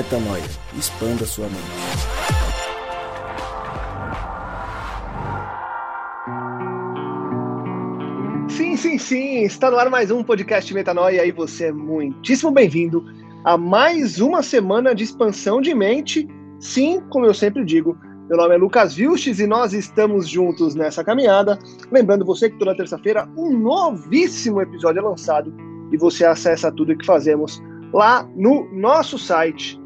Metanoia. Expanda sua mente. Sim, sim, sim. Está no ar mais um podcast Metanoia e você é muitíssimo bem-vindo a mais uma semana de expansão de mente. Sim, como eu sempre digo, meu nome é Lucas Vilches e nós estamos juntos nessa caminhada. Lembrando você que toda terça-feira um novíssimo episódio é lançado e você acessa tudo o que fazemos lá no nosso site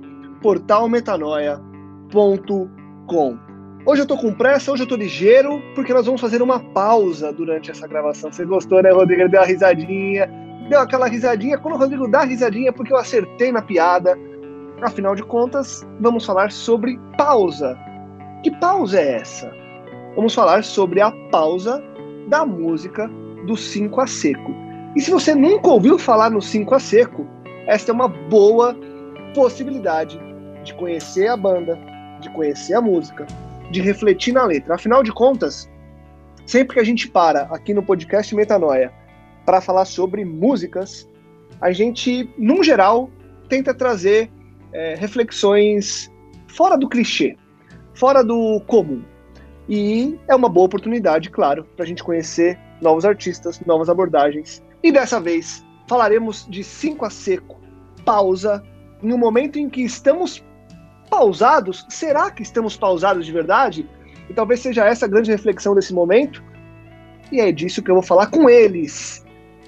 portalmetanoia.com. Hoje eu tô com pressa, hoje eu tô ligeiro, porque nós vamos fazer uma pausa durante essa gravação. Você gostou, né, Rodrigo? Ele deu uma risadinha, deu aquela risadinha. Quando o Rodrigo dá risadinha, porque eu acertei na piada. Afinal de contas, vamos falar sobre pausa. Que pausa é essa? Vamos falar sobre a pausa da música do 5 a seco. E se você nunca ouviu falar no 5 a seco, esta é uma boa possibilidade de conhecer a banda, de conhecer a música, de refletir na letra. Afinal de contas, sempre que a gente para aqui no podcast Metanoia para falar sobre músicas, a gente, num geral, tenta trazer é, reflexões fora do clichê fora do comum. E é uma boa oportunidade, claro, para a gente conhecer novos artistas, novas abordagens. E dessa vez falaremos de 5 a seco, pausa, em um momento em que estamos pausados. Será que estamos pausados de verdade? E talvez seja essa a grande reflexão desse momento. E é disso que eu vou falar com eles.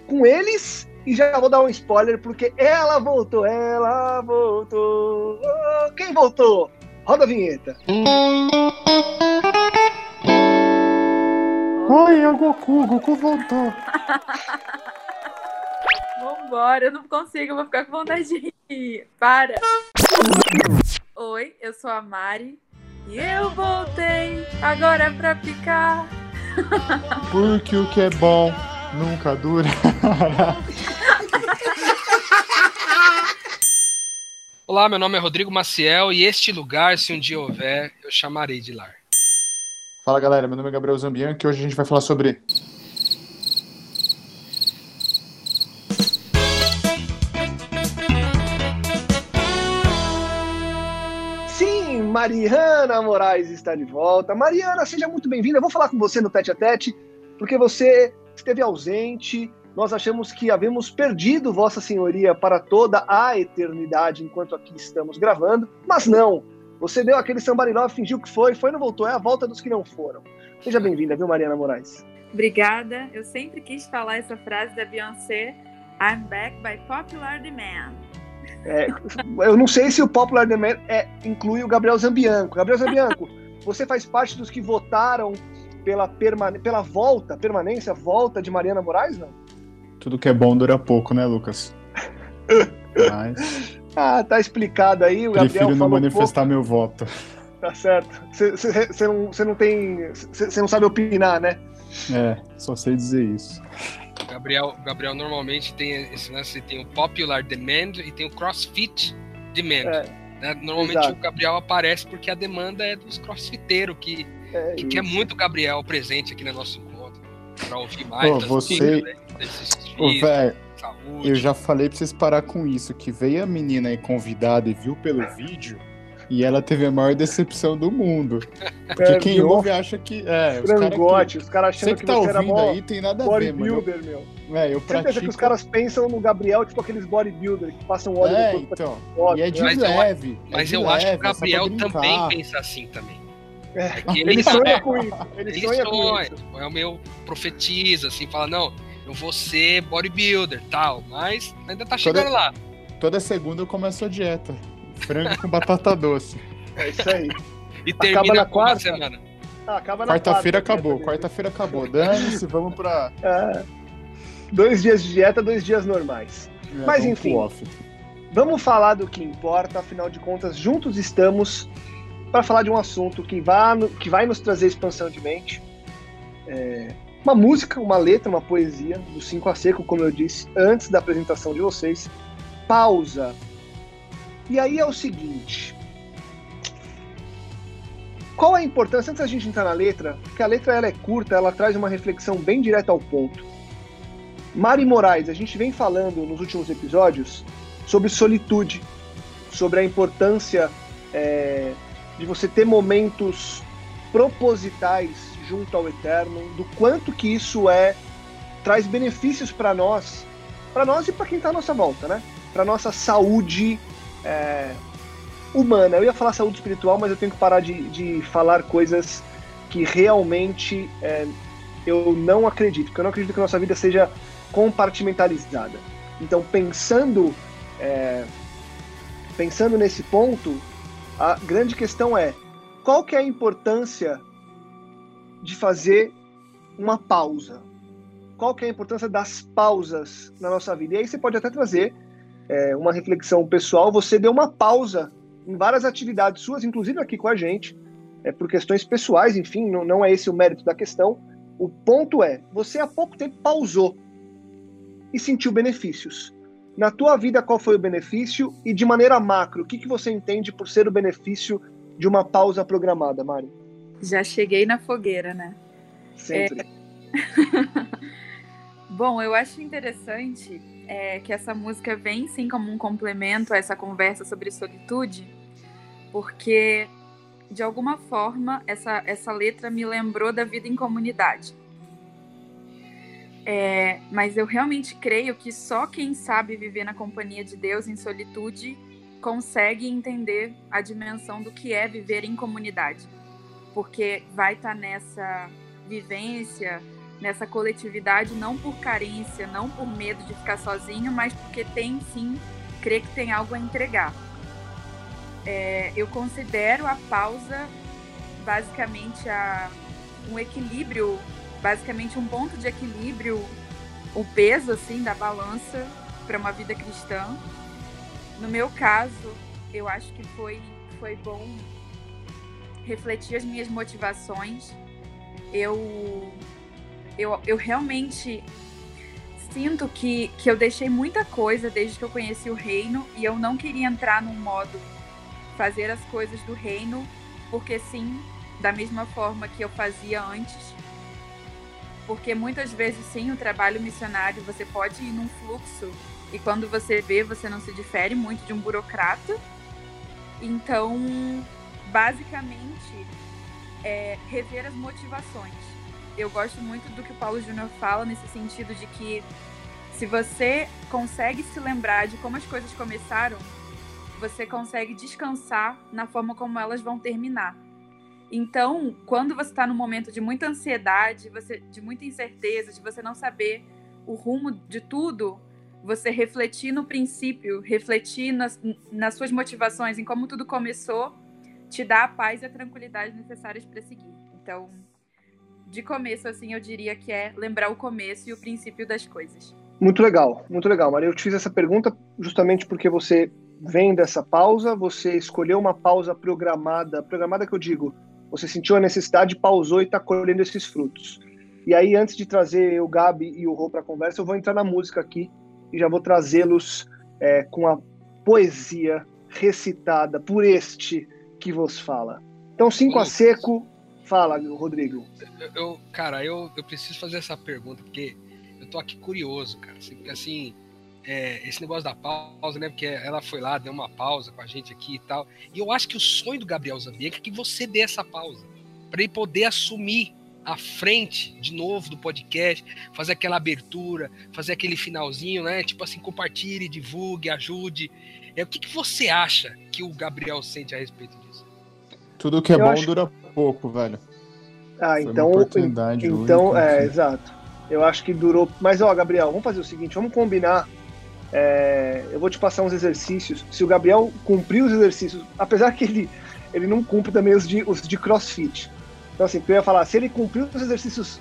Com eles, e já vou dar um spoiler, porque ela voltou, ela voltou. Quem voltou? Roda a vinheta. Oi, é o Goku. O Goku voltou. Vambora, eu não consigo, eu vou ficar com vontade de rir. Para. Oi, eu sou a Mari. E eu voltei agora pra ficar. Porque o que é bom nunca dura. Olá, meu nome é Rodrigo Maciel e este lugar, se um dia houver, eu chamarei de lar. Fala galera, meu nome é Gabriel Zambian e hoje a gente vai falar sobre. Mariana Moraes está de volta. Mariana, seja muito bem-vinda. Eu vou falar com você no tete a tete, porque você esteve ausente, nós achamos que havíamos perdido Vossa Senhoria para toda a eternidade enquanto aqui estamos gravando, mas não. Você deu aquele sambariló, fingiu que foi, foi e não voltou. É a volta dos que não foram. Seja bem-vinda, viu, Mariana Moraes? Obrigada. Eu sempre quis falar essa frase da Beyoncé: I'm back by popular demand. É, eu não sei se o popular demand é, inclui o Gabriel Zambianco. Gabriel Zambianco, você faz parte dos que votaram pela, permane pela volta, permanência, volta de Mariana Moraes, não? Tudo que é bom dura pouco, né, Lucas? Mas. Ah, tá explicado aí. O Prefiro não manifestar pouco. meu voto. Tá certo. Você não, não tem. Você não sabe opinar, né? É, só sei dizer isso. Gabriel, Gabriel normalmente tem esse lance, tem o popular demand e tem o crossfit demand. É, né? Normalmente exato. o Gabriel aparece porque a demanda é dos crossfiteiros que, é que quer muito o Gabriel presente aqui no nosso encontro. Pra ouvir mais. Pô, você, né? Ô, velho, eu já falei pra vocês parar com isso, que veio a menina aí convidada e viu pelo vídeo, e ela teve a maior decepção do mundo. Porque é, quem viu? ouve acha que. É, Frangote, os caras achando que, que tá você ouvindo aí tem nada a ver. Bodybuilder, meu. É, eu pratico... que os caras pensam no Gabriel, tipo aqueles bodybuilder que passam óleo é, então. E é de mas leve. Eu, mas é eu leve, acho que o Gabriel também pensa assim também. É, é ele, ele, sonha com isso. Ele, ele sonha, sonha, com isso. É o meu profetiza, assim, fala, não, eu vou ser bodybuilder tal, mas ainda tá chegando toda, lá. Toda segunda eu começo a dieta. Frango com batata doce. É isso aí. e termina acaba na quarta semana. Ah, acaba na Quarta-feira acabou, quarta-feira acabou. Dane-se, vamos pra. É, dois dias de dieta, dois dias normais. É, mas enfim. Vamos falar do que importa, afinal de contas, juntos estamos para falar de um assunto que vai, que vai nos trazer expansão de mente. É, uma música, uma letra, uma poesia do Cinco a Seco, como eu disse antes da apresentação de vocês. Pausa. E aí é o seguinte. Qual a importância, antes da gente entrar na letra, porque a letra ela é curta, ela traz uma reflexão bem direta ao ponto. Mari Moraes, a gente vem falando nos últimos episódios sobre solitude, sobre a importância é, de você ter momentos propositais junto ao Eterno, do quanto que isso é traz benefícios para nós, para nós e para quem está à nossa volta, né? Para nossa saúde é, humana. Eu ia falar saúde espiritual, mas eu tenho que parar de, de falar coisas que realmente é, eu não acredito, porque eu não acredito que a nossa vida seja compartimentalizada. Então, pensando é, pensando nesse ponto, a grande questão é qual que é a importância de fazer uma pausa? Qual que é a importância das pausas na nossa vida? E aí você pode até trazer é, uma reflexão pessoal. Você deu uma pausa em várias atividades suas, inclusive aqui com a gente, é, por questões pessoais, enfim, não, não é esse o mérito da questão. O ponto é, você há pouco tempo pausou e sentiu benefícios. Na tua vida, qual foi o benefício? E de maneira macro, o que, que você entende por ser o benefício de uma pausa programada, Mari? Já cheguei na fogueira, né? Sempre. É... Bom, eu acho interessante é, que essa música vem sim como um complemento a essa conversa sobre solitude, porque de alguma forma essa, essa letra me lembrou da vida em comunidade. É, mas eu realmente creio que só quem sabe viver na companhia de Deus em solitude consegue entender a dimensão do que é viver em comunidade. Porque vai estar tá nessa vivência, nessa coletividade, não por carência, não por medo de ficar sozinho, mas porque tem sim, crê que tem algo a entregar. É, eu considero a pausa basicamente a, um equilíbrio basicamente um ponto de equilíbrio, o peso assim da balança para uma vida cristã. No meu caso, eu acho que foi foi bom refletir as minhas motivações. Eu eu, eu realmente sinto que, que eu deixei muita coisa desde que eu conheci o reino e eu não queria entrar num modo fazer as coisas do reino, porque sim, da mesma forma que eu fazia antes, porque muitas vezes sim o trabalho missionário você pode ir num fluxo e quando você vê você não se difere muito de um burocrata. Então basicamente é rever as motivações eu gosto muito do que o Paulo Júnior fala nesse sentido de que se você consegue se lembrar de como as coisas começaram você consegue descansar na forma como elas vão terminar então, quando você está num momento de muita ansiedade, você, de muita incerteza, de você não saber o rumo de tudo, você refletir no princípio, refletir nas, nas suas motivações, em como tudo começou, te dá a paz e a tranquilidade necessárias para seguir. Então, de começo, assim, eu diria que é lembrar o começo e o princípio das coisas. Muito legal, muito legal, Maria. Eu te fiz essa pergunta justamente porque você vem dessa pausa, você escolheu uma pausa programada, programada que eu digo, você sentiu a necessidade, pausou e está colhendo esses frutos. E aí, antes de trazer o Gabi e o Rô para a conversa, eu vou entrar na música aqui e já vou trazê-los é, com a poesia recitada por este que vos fala. Então, cinco a seco, fala, Rodrigo. Eu, eu, cara, eu, eu preciso fazer essa pergunta, porque eu tô aqui curioso, cara. Assim, assim é, esse negócio da pausa, né? Porque ela foi lá, deu uma pausa com a gente aqui e tal. E eu acho que o sonho do Gabriel Zambianca é que você dê essa pausa. para ele poder assumir a frente de novo do podcast, fazer aquela abertura, fazer aquele finalzinho, né? Tipo assim, compartilhe, divulgue, ajude. É, o que, que você acha que o Gabriel sente a respeito disso? Tudo que é eu bom acho... dura pouco, velho. Ah, então. então, é, exato. Eu acho que durou. Mas, ó, Gabriel, vamos fazer o seguinte: vamos combinar é, eu vou te passar uns exercícios. Se o Gabriel cumprir os exercícios, apesar que ele, ele não cumpre também os de, os de crossfit. Então, assim, eu ia falar, se ele cumprir os exercícios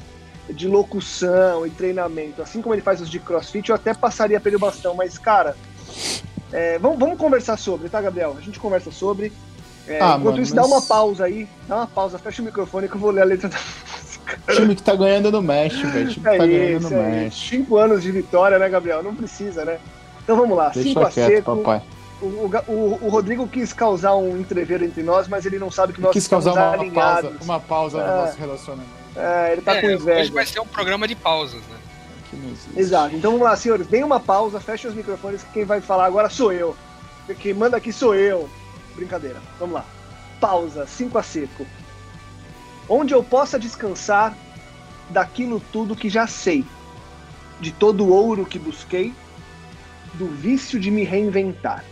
de locução e treinamento, assim como ele faz os de crossfit, eu até passaria pelo bastão, mas, cara, é, vamos, vamos conversar sobre, tá, Gabriel? A gente conversa sobre. É, ah, enquanto mano, isso, mas... dá uma pausa aí, dá uma pausa, fecha o microfone que eu vou ler a letra da música. Time que tá ganhando no México, velho. Time que é tá ganhando no é México. Cinco anos de vitória, né, Gabriel? Não precisa, né? Então vamos lá, 5 a seco. Papai. O, o, o, Rodrigo quis causar um entreveiro entre nós, mas ele não sabe que nós quis causar uma alinhados. pausa, uma pausa é, no nosso relacionamento. É, ele tá é, com inveja. Hoje vai ser um programa de pausas, né? Exato. Então vamos lá, senhores, deem uma pausa, fechem os microfones, que quem vai falar agora sou eu. Quem manda aqui sou eu. Brincadeira. Vamos lá. Pausa, 5 a seco. Onde eu possa descansar daquilo tudo que já sei, de todo o ouro que busquei, do vício de me reinventar.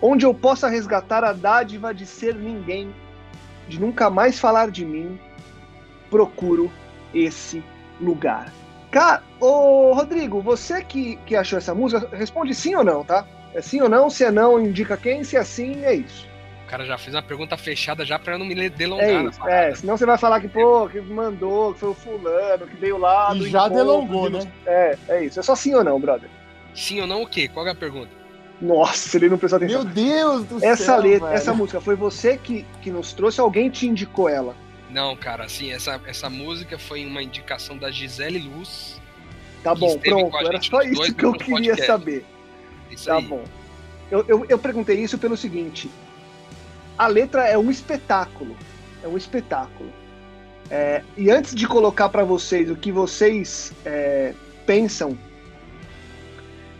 Onde eu possa resgatar a dádiva de ser ninguém, de nunca mais falar de mim, procuro esse lugar. Cara, ô Rodrigo, você que, que achou essa música, responde sim ou não, tá? É sim ou não, se é não, indica quem, se é sim, é isso. O cara já fez uma pergunta fechada já pra não me delongar. É isso, é, senão você vai falar que, pô, que mandou, que foi o fulano, que veio lá. E já delongou, né? É, é isso. É só sim ou não, brother. Sim ou não o quê? Qual é a pergunta? Nossa, ele não prestou atenção. Meu Deus do essa céu. Letra, essa música foi você que, que nos trouxe, alguém te indicou ela? Não, cara, assim, essa, essa música foi uma indicação da Gisele Luz. Tá bom, pronto. Era só isso que eu queria podcast. saber. Isso tá aí. bom. Eu, eu, eu perguntei isso pelo seguinte: a letra é um espetáculo. É um espetáculo. É, e antes de colocar para vocês o que vocês é, pensam,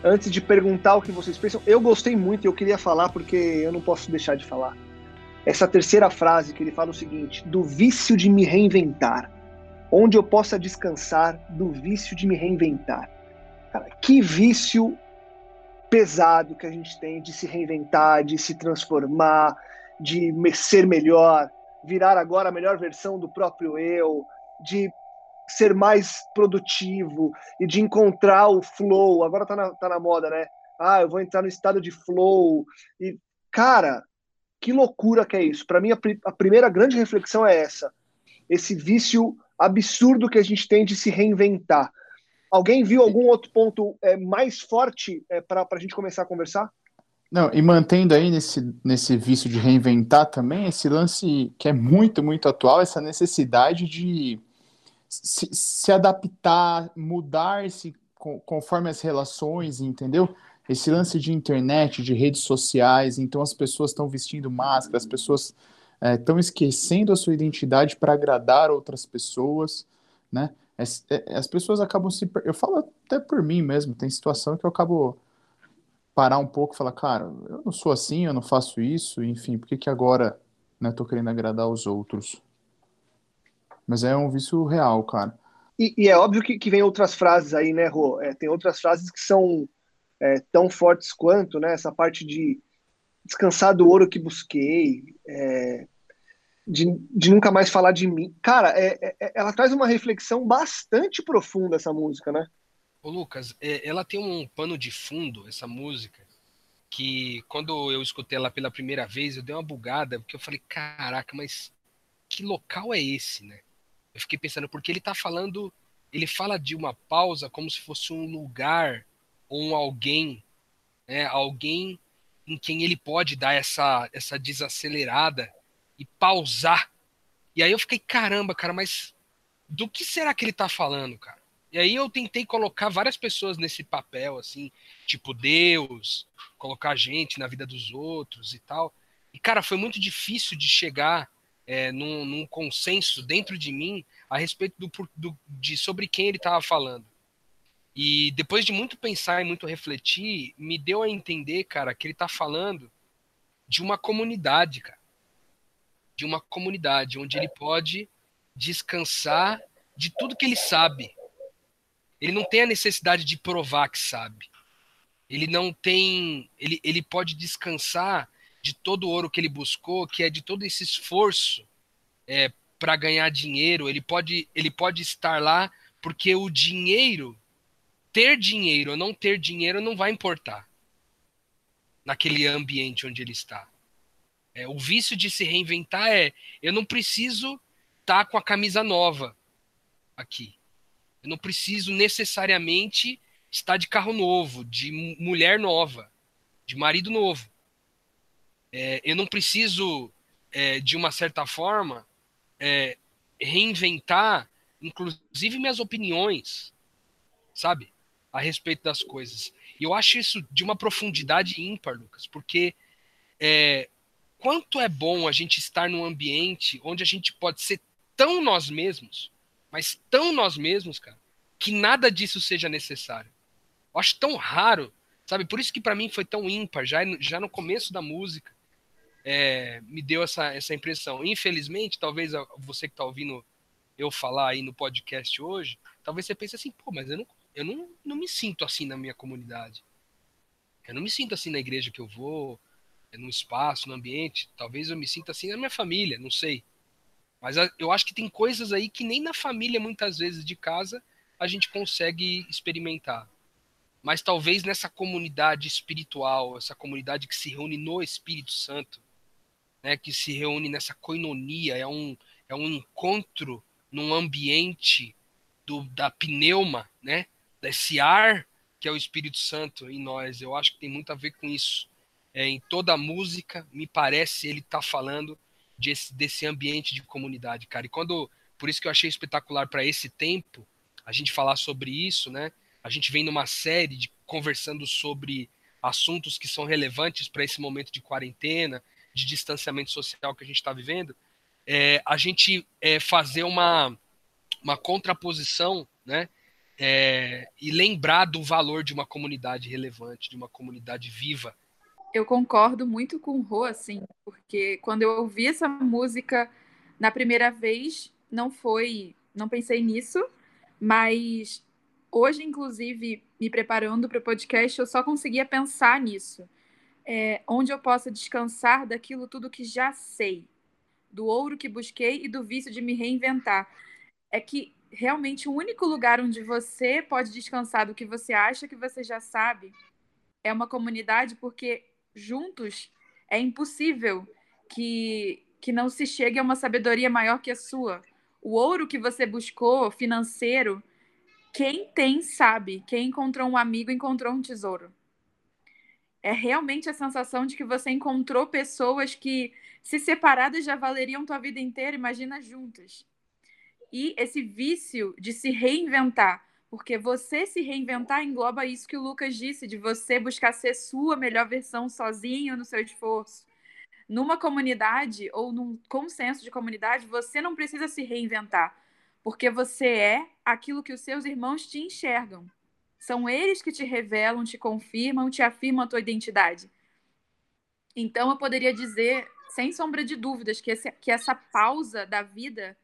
antes de perguntar o que vocês pensam, eu gostei muito e eu queria falar porque eu não posso deixar de falar essa terceira frase que ele fala o seguinte: do vício de me reinventar, onde eu possa descansar do vício de me reinventar. Cara, que vício pesado que a gente tem de se reinventar, de se transformar, de ser melhor, virar agora a melhor versão do próprio eu, de ser mais produtivo e de encontrar o flow. Agora tá na, tá na moda, né? Ah, eu vou entrar no estado de flow. E, cara, que loucura que é isso. Para mim, a, a, primeira grande reflexão é essa. Esse vício absurdo que a gente tem de se reinventar. Alguém viu algum outro ponto é, mais forte é, para a gente começar a conversar? Não, e mantendo aí nesse, nesse vício de reinventar também, esse lance que é muito, muito atual, essa necessidade de se, se adaptar, mudar-se conforme as relações, entendeu? esse lance de internet, de redes sociais, então as pessoas estão vestindo máscara, as pessoas estão é, esquecendo a sua identidade para agradar outras pessoas, né? As, é, as, pessoas acabam se. Eu falo até por mim mesmo, tem situação que eu acabo parar um pouco e falar, cara, eu não sou assim, eu não faço isso, enfim, por que, que agora né, tô querendo agradar os outros? Mas é um vício real, cara. E, e é óbvio que, que vem outras frases aí, né, Rô? É, tem outras frases que são é, tão fortes quanto, né? Essa parte de descansar do ouro que busquei, é, de, de, nunca mais falar de mim. Cara, é, é, ela traz uma reflexão bastante profunda, essa música, né? Ô, Lucas, é, ela tem um pano de fundo, essa música, que quando eu escutei ela pela primeira vez, eu dei uma bugada, porque eu falei, caraca, mas que local é esse, né? Eu fiquei pensando, porque ele tá falando, ele fala de uma pausa como se fosse um lugar um alguém, né, alguém em quem ele pode dar essa, essa desacelerada e pausar. E aí eu fiquei, caramba, cara, mas do que será que ele tá falando, cara? E aí eu tentei colocar várias pessoas nesse papel, assim, tipo Deus, colocar gente na vida dos outros e tal. E, cara, foi muito difícil de chegar é, num, num, consenso dentro de mim a respeito do, do, de sobre quem ele estava falando. E depois de muito pensar e muito refletir, me deu a entender, cara, que ele tá falando de uma comunidade, cara. De uma comunidade onde ele pode descansar de tudo que ele sabe. Ele não tem a necessidade de provar que sabe. Ele não tem. Ele, ele pode descansar de todo o ouro que ele buscou, que é de todo esse esforço é, para ganhar dinheiro. Ele pode, ele pode estar lá porque o dinheiro ter dinheiro ou não ter dinheiro não vai importar naquele ambiente onde ele está. É, o vício de se reinventar é eu não preciso estar tá com a camisa nova aqui. Eu não preciso necessariamente estar de carro novo, de mulher nova, de marido novo. É, eu não preciso, é, de uma certa forma, é, reinventar, inclusive minhas opiniões, sabe? a respeito das coisas. E eu acho isso de uma profundidade ímpar, Lucas, porque é, quanto é bom a gente estar num ambiente onde a gente pode ser tão nós mesmos, mas tão nós mesmos, cara, que nada disso seja necessário. Eu acho tão raro, Sabe? Por isso que para mim foi tão ímpar, já, já no começo da música, é, me deu essa, essa impressão. Infelizmente, talvez você que está ouvindo eu falar aí no podcast hoje, talvez você pense assim, pô, mas eu não, eu não, não me sinto assim na minha comunidade. Eu não me sinto assim na igreja que eu vou, no espaço, no ambiente. Talvez eu me sinta assim na minha família, não sei. Mas eu acho que tem coisas aí que nem na família, muitas vezes, de casa, a gente consegue experimentar. Mas talvez nessa comunidade espiritual, essa comunidade que se reúne no Espírito Santo, né, que se reúne nessa coinonia, é um, é um encontro num ambiente do, da pneuma, né, desse ar que é o Espírito Santo em nós. Eu acho que tem muito a ver com isso. É, em toda a música, me parece ele tá falando desse, ambiente de comunidade, cara. E quando, por isso que eu achei espetacular para esse tempo a gente falar sobre isso, né? A gente vem numa série de conversando sobre assuntos que são relevantes para esse momento de quarentena, de distanciamento social que a gente está vivendo, é, a gente é, fazer uma, uma contraposição, né? É, e lembrar do valor de uma comunidade relevante, de uma comunidade viva. Eu concordo muito com o Rô, assim, porque quando eu ouvi essa música na primeira vez, não foi, não pensei nisso, mas hoje, inclusive, me preparando para o podcast, eu só conseguia pensar nisso é, onde eu possa descansar daquilo tudo que já sei, do ouro que busquei e do vício de me reinventar. É que realmente o único lugar onde você pode descansar do que você acha que você já sabe é uma comunidade, porque juntos é impossível que, que não se chegue a uma sabedoria maior que a sua. O ouro que você buscou, financeiro, quem tem sabe. Quem encontrou um amigo encontrou um tesouro é realmente a sensação de que você encontrou pessoas que, se separadas, já valeriam tua vida inteira, imagina juntas. E esse vício de se reinventar, porque você se reinventar engloba isso que o Lucas disse, de você buscar ser sua melhor versão sozinho no seu esforço. Numa comunidade ou num consenso de comunidade, você não precisa se reinventar, porque você é aquilo que os seus irmãos te enxergam. São eles que te revelam, te confirmam, te afirmam a tua identidade. Então, eu poderia dizer, sem sombra de dúvidas, que, esse, que essa pausa da vida,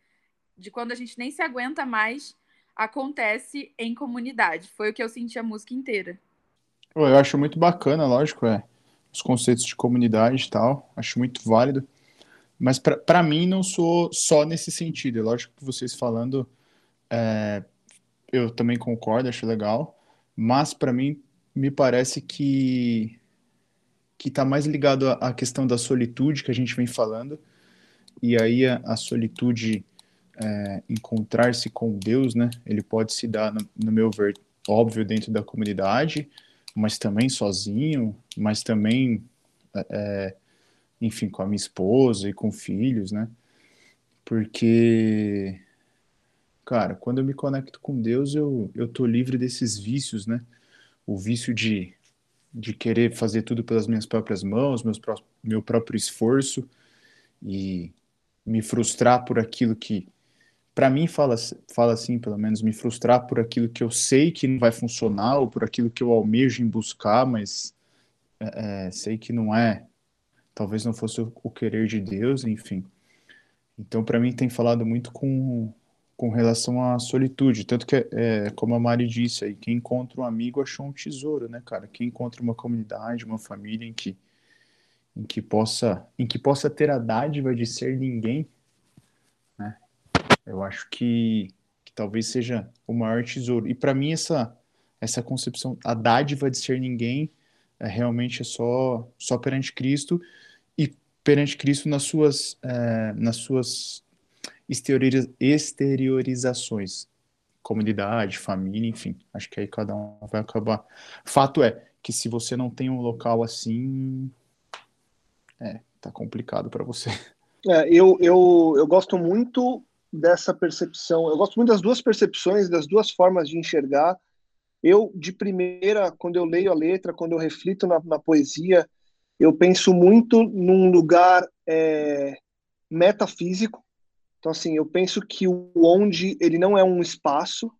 de quando a gente nem se aguenta mais, acontece em comunidade. Foi o que eu senti a música inteira. Eu acho muito bacana, lógico, é. Os conceitos de comunidade e tal, acho muito válido. Mas para mim não sou só nesse sentido. É lógico que vocês falando, é, eu também concordo, acho legal mas para mim me parece que que está mais ligado à questão da solitude que a gente vem falando e aí a, a solitude é, encontrar-se com Deus, né? Ele pode se dar, no, no, meu ver, óbvio dentro da comunidade, mas também sozinho, mas também, é, é enfim, com a minha esposa e com filhos, né? Porque cara, quando eu me conecto com Deus, eu, eu tô livre desses vícios, né? O vício de, de querer fazer tudo pelas minhas próprias mãos, meus, meu próprio esforço e me frustrar por aquilo que, para mim, fala, fala assim, pelo menos, me frustrar por aquilo que eu sei que não vai funcionar ou por aquilo que eu almejo em buscar, mas é, é sei que não é, talvez não fosse o, querer de Deus, enfim. Então, para mim, tem falado muito com, com relação à solitude. Tanto que, é, como a Mari disse aí, quem encontra um amigo achou um tesouro, né, cara? Quem encontra uma comunidade, uma família em que, em que, possa, em que possa ter a dádiva de ser ninguém? Eu acho que, que talvez seja o maior tesouro. E para mim, essa, essa concepção, a dádiva de ser ninguém, é, realmente é só, só perante Cristo e perante Cristo nas suas, é, nas suas exteriorizações, comunidade, família, enfim. Acho que aí cada um vai acabar. Fato é que se você não tem um local assim, é, tá complicado para você. É, eu, eu, eu gosto muito dessa percepção, eu gosto muito das duas percepções, das duas formas de enxergar. Eu, de primeira, quando eu leio a letra, quando eu reflito na, na poesia, eu penso muito num lugar é, metafísico, então, assim, eu penso que o onde ele não é um espaço,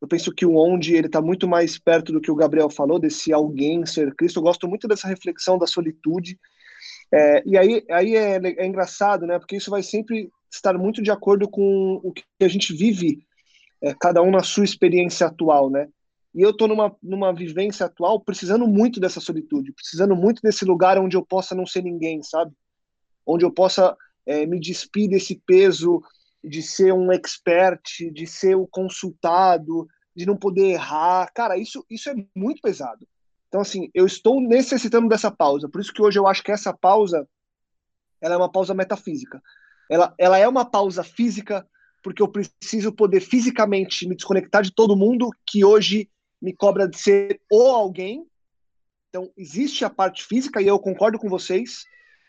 Eu penso que o onde ele está muito mais perto do que o Gabriel falou, desse alguém ser Cristo. Eu gosto muito dessa reflexão da solitude. É, e aí, aí é, é, engraçado, né? Porque isso vai sempre estar muito de acordo com o que a gente vive, é, cada um na sua experiência atual, né? E eu estou numa, numa vivência atual precisando muito dessa solitude, precisando muito desse lugar onde eu possa não ser ninguém, sabe? Onde eu possa é, me despir desse peso de ser um expert, de ser o consultado, de não poder errar. Cara, isso, isso é muito pesado. Então, assim, eu estou necessitando dessa pausa. Por isso que hoje eu acho que essa pausa ela é uma pausa metafísica. Ela, ela é uma pausa física porque eu preciso poder fisicamente me desconectar de todo mundo que hoje me cobra de ser ou alguém. Então, existe a parte física, e eu concordo com vocês,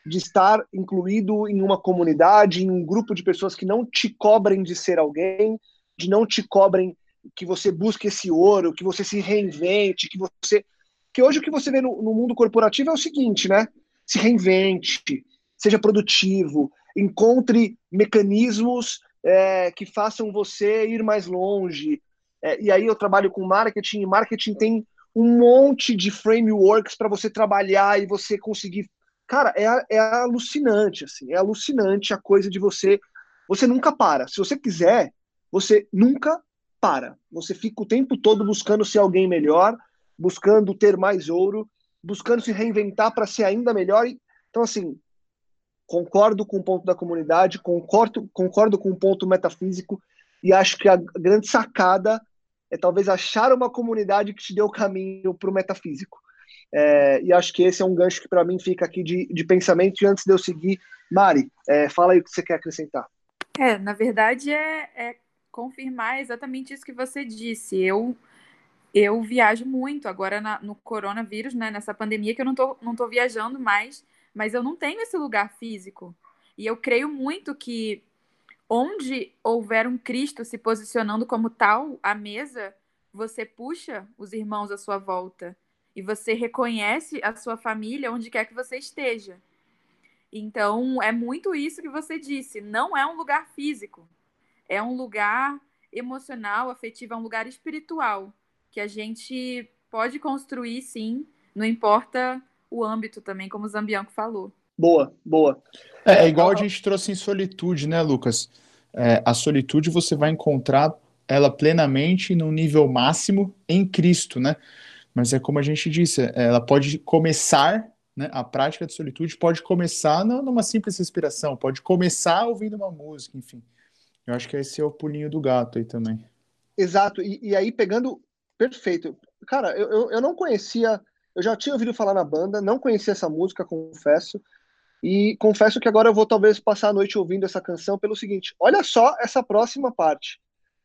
de estar incluído em uma comunidade, em um grupo de pessoas que não te cobrem de ser alguém, de não te cobrem que você busque esse ouro, que você se reinvente, que você. Que hoje o que você vê no, no mundo corporativo é o seguinte, né? Se reinvente, seja produtivo, encontre mecanismos é, que façam você ir mais longe. É, e aí eu trabalho com marketing, e marketing tem um monte de frameworks para você trabalhar e você conseguir Cara, é, é alucinante, assim, é alucinante a coisa de você. Você nunca para. Se você quiser, você nunca para. Você fica o tempo todo buscando ser alguém melhor, buscando ter mais ouro, buscando se reinventar para ser ainda melhor. Então, assim, concordo com o ponto da comunidade, concordo, concordo com o ponto metafísico, e acho que a grande sacada é talvez achar uma comunidade que te dê o caminho para o metafísico. É, e acho que esse é um gancho que para mim fica aqui de, de pensamento. E antes de eu seguir, Mari, é, fala aí o que você quer acrescentar. É, na verdade é, é confirmar exatamente isso que você disse. Eu eu viajo muito agora na, no coronavírus, né, nessa pandemia que eu não tô, não tô viajando mais, mas eu não tenho esse lugar físico. E eu creio muito que onde houver um Cristo se posicionando como tal à mesa, você puxa os irmãos à sua volta e você reconhece a sua família onde quer que você esteja. Então, é muito isso que você disse. Não é um lugar físico, é um lugar emocional, afetivo, é um lugar espiritual que a gente pode construir, sim, não importa o âmbito também, como o Zambianco falou. Boa, boa. É, é igual a gente trouxe em solitude, né, Lucas? É, a solitude você vai encontrar ela plenamente no nível máximo em Cristo, né? Mas é como a gente disse, ela pode começar, né, a prática de solitude pode começar numa simples respiração, pode começar ouvindo uma música, enfim. Eu acho que esse é o pulinho do gato aí também. Exato, e, e aí pegando. Perfeito. Cara, eu, eu, eu não conhecia, eu já tinha ouvido falar na banda, não conhecia essa música, confesso. E confesso que agora eu vou talvez passar a noite ouvindo essa canção pelo seguinte: olha só essa próxima parte.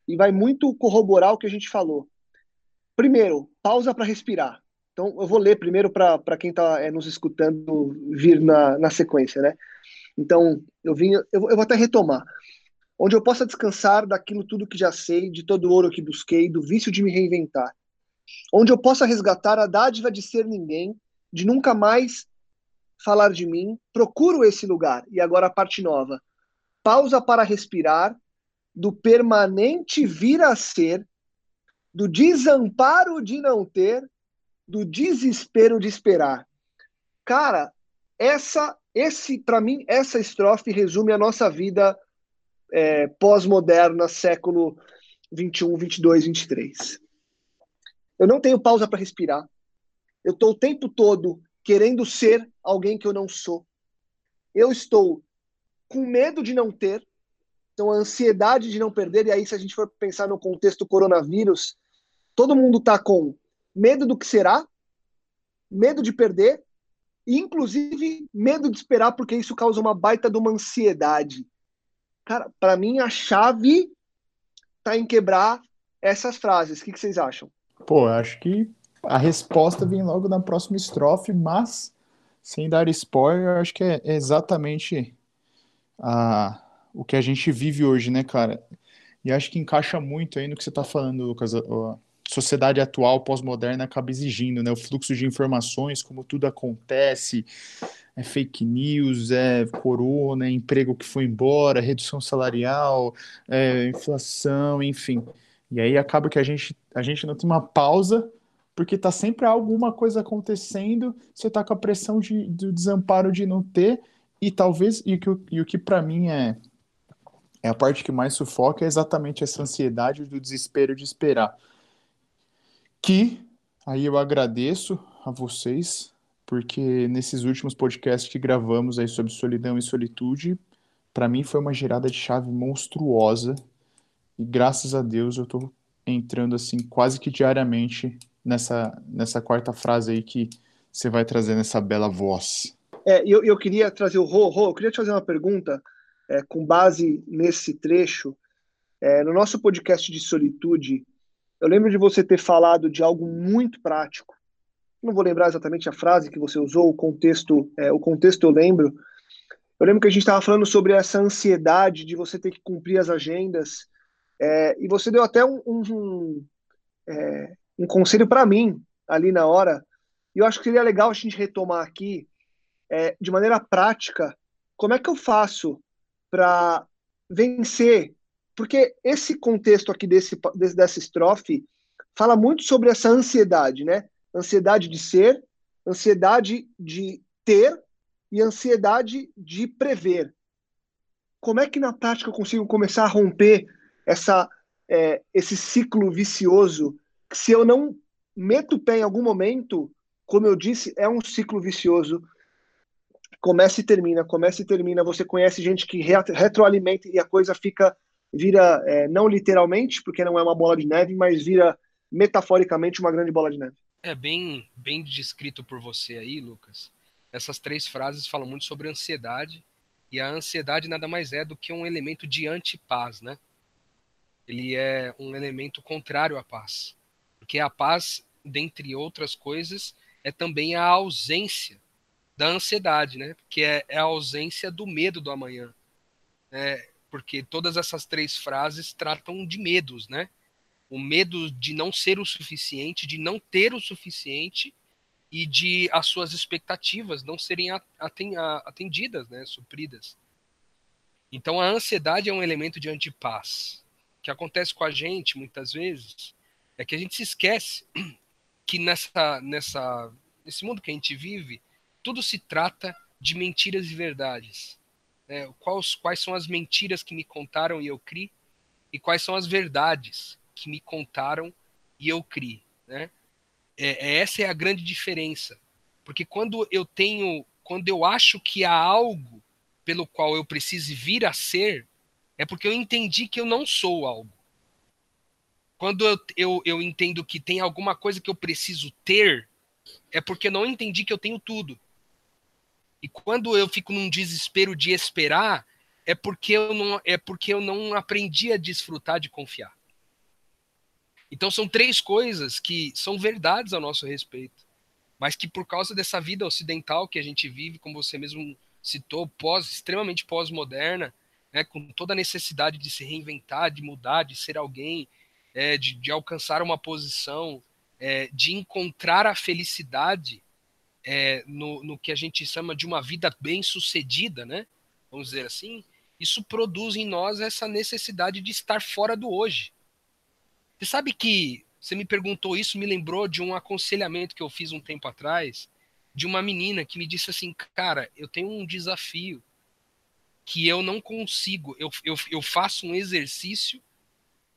E vai muito corroborar o que a gente falou. Primeiro, pausa para respirar. Então, eu vou ler primeiro para quem está é, nos escutando vir na, na sequência, né? Então, eu vim, eu, eu vou até retomar. Onde eu possa descansar daquilo tudo que já sei, de todo o ouro que busquei, do vício de me reinventar. Onde eu possa resgatar a dádiva de ser ninguém, de nunca mais falar de mim, procuro esse lugar. E agora a parte nova. Pausa para respirar, do permanente vir a ser, do desamparo de não ter, do desespero de esperar. Cara, essa, esse, para mim, essa estrofe resume a nossa vida é, pós-moderna, século 21, 22, 23. Eu não tenho pausa para respirar. Eu estou o tempo todo querendo ser alguém que eu não sou. Eu estou com medo de não ter, então a ansiedade de não perder, e aí se a gente for pensar no contexto coronavírus, Todo mundo está com medo do que será, medo de perder, e inclusive medo de esperar, porque isso causa uma baita de uma ansiedade. Cara, para mim a chave tá em quebrar essas frases. O que, que vocês acham? Pô, acho que a resposta vem logo na próxima estrofe, mas sem dar spoiler, acho que é exatamente a, o que a gente vive hoje, né, cara? E acho que encaixa muito aí no que você está falando, Lucas, sociedade atual, pós-moderna, acaba exigindo, né? O fluxo de informações, como tudo acontece, é fake news, é corona, é emprego que foi embora, redução salarial, é inflação, enfim. E aí acaba que a gente, a gente não tem uma pausa, porque tá sempre alguma coisa acontecendo, você tá com a pressão de, do desamparo de não ter, e talvez, e, que, e o que para mim é, é a parte que mais sufoca é exatamente essa ansiedade do desespero de esperar. Que aí eu agradeço a vocês, porque nesses últimos podcasts que gravamos aí sobre solidão e solitude, para mim foi uma girada de chave monstruosa e graças a Deus eu tô entrando assim quase que diariamente nessa nessa quarta frase aí que você vai trazer nessa bela voz. É, eu, eu queria trazer o Rô, Rô, eu queria te fazer uma pergunta é, com base nesse trecho. É, no nosso podcast de solitude, eu lembro de você ter falado de algo muito prático. Não vou lembrar exatamente a frase que você usou, o contexto, é, o contexto eu lembro. Eu lembro que a gente estava falando sobre essa ansiedade de você ter que cumprir as agendas, é, e você deu até um, um, é, um conselho para mim ali na hora. E eu acho que seria legal a gente retomar aqui, é, de maneira prática, como é que eu faço para vencer? Porque esse contexto aqui desse, dessa estrofe fala muito sobre essa ansiedade, né? Ansiedade de ser, ansiedade de ter e ansiedade de prever. Como é que na prática eu consigo começar a romper essa, é, esse ciclo vicioso, que se eu não meto o pé em algum momento, como eu disse, é um ciclo vicioso. Começa e termina, começa e termina. Você conhece gente que retroalimenta e a coisa fica, vira, é, não literalmente, porque não é uma bola de neve, mas vira metaforicamente uma grande bola de neve. É bem, bem descrito por você aí, Lucas. Essas três frases falam muito sobre ansiedade, e a ansiedade nada mais é do que um elemento de antipaz, né? Ele é um elemento contrário à paz. Porque a paz, dentre outras coisas, é também a ausência da ansiedade, né? Que é, é, a ausência do medo do amanhã. É, porque todas essas três frases tratam de medos, né? O medo de não ser o suficiente, de não ter o suficiente e de as suas expectativas não serem atendidas, né? Supridas. Então a ansiedade é um elemento de antipaz que acontece com a gente muitas vezes é que a gente se esquece que nessa, nessa, nesse mundo que a gente vive, tudo se trata de mentiras e verdades. É, quais, quais são as mentiras que me contaram e eu criei e quais são as verdades que me contaram e eu criei. Né? É, é, essa é a grande diferença. Porque quando eu tenho, quando eu acho que há algo pelo qual eu preciso vir a ser, é porque eu entendi que eu não sou algo. Quando eu, eu, eu entendo que tem alguma coisa que eu preciso ter, é porque não entendi que eu tenho tudo. E quando eu fico num desespero de esperar, é porque eu não, é porque eu não aprendi a desfrutar de confiar. Então são três coisas que são verdades ao nosso respeito, mas que por causa dessa vida ocidental que a gente vive, como você mesmo citou, pós extremamente pós-moderna, né, com toda a necessidade de se reinventar, de mudar, de ser alguém, é, de, de, alcançar uma posição, é, de encontrar a felicidade é, no, no que a gente chama de uma vida bem sucedida, né? Vamos dizer assim. Isso produz em nós essa necessidade de estar fora do hoje. Você sabe que você me perguntou isso, me lembrou de um aconselhamento que eu fiz um tempo atrás, de uma menina que me disse assim, cara, eu tenho um desafio que eu não consigo. Eu, eu, eu faço um exercício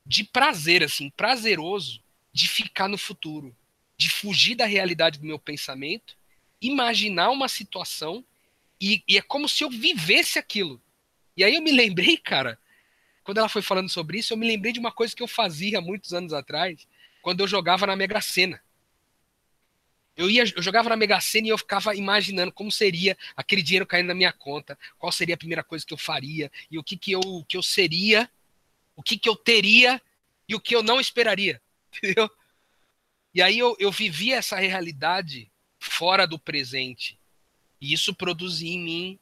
de prazer, assim, prazeroso, de ficar no futuro, de fugir da realidade do meu pensamento, imaginar uma situação e, e é como se eu vivesse aquilo. E aí eu me lembrei, cara, quando ela foi falando sobre isso, eu me lembrei de uma coisa que eu fazia muitos anos atrás, quando eu jogava na Mega Sena eu ia, eu jogava na Mega Sena e eu ficava imaginando como seria aquele dinheiro caindo na minha conta, qual seria a primeira coisa que eu faria e o que que eu, que eu seria, o que que eu teria e o que eu não esperaria, entendeu? E aí eu, eu vivia essa realidade fora do presente e isso produzia em mim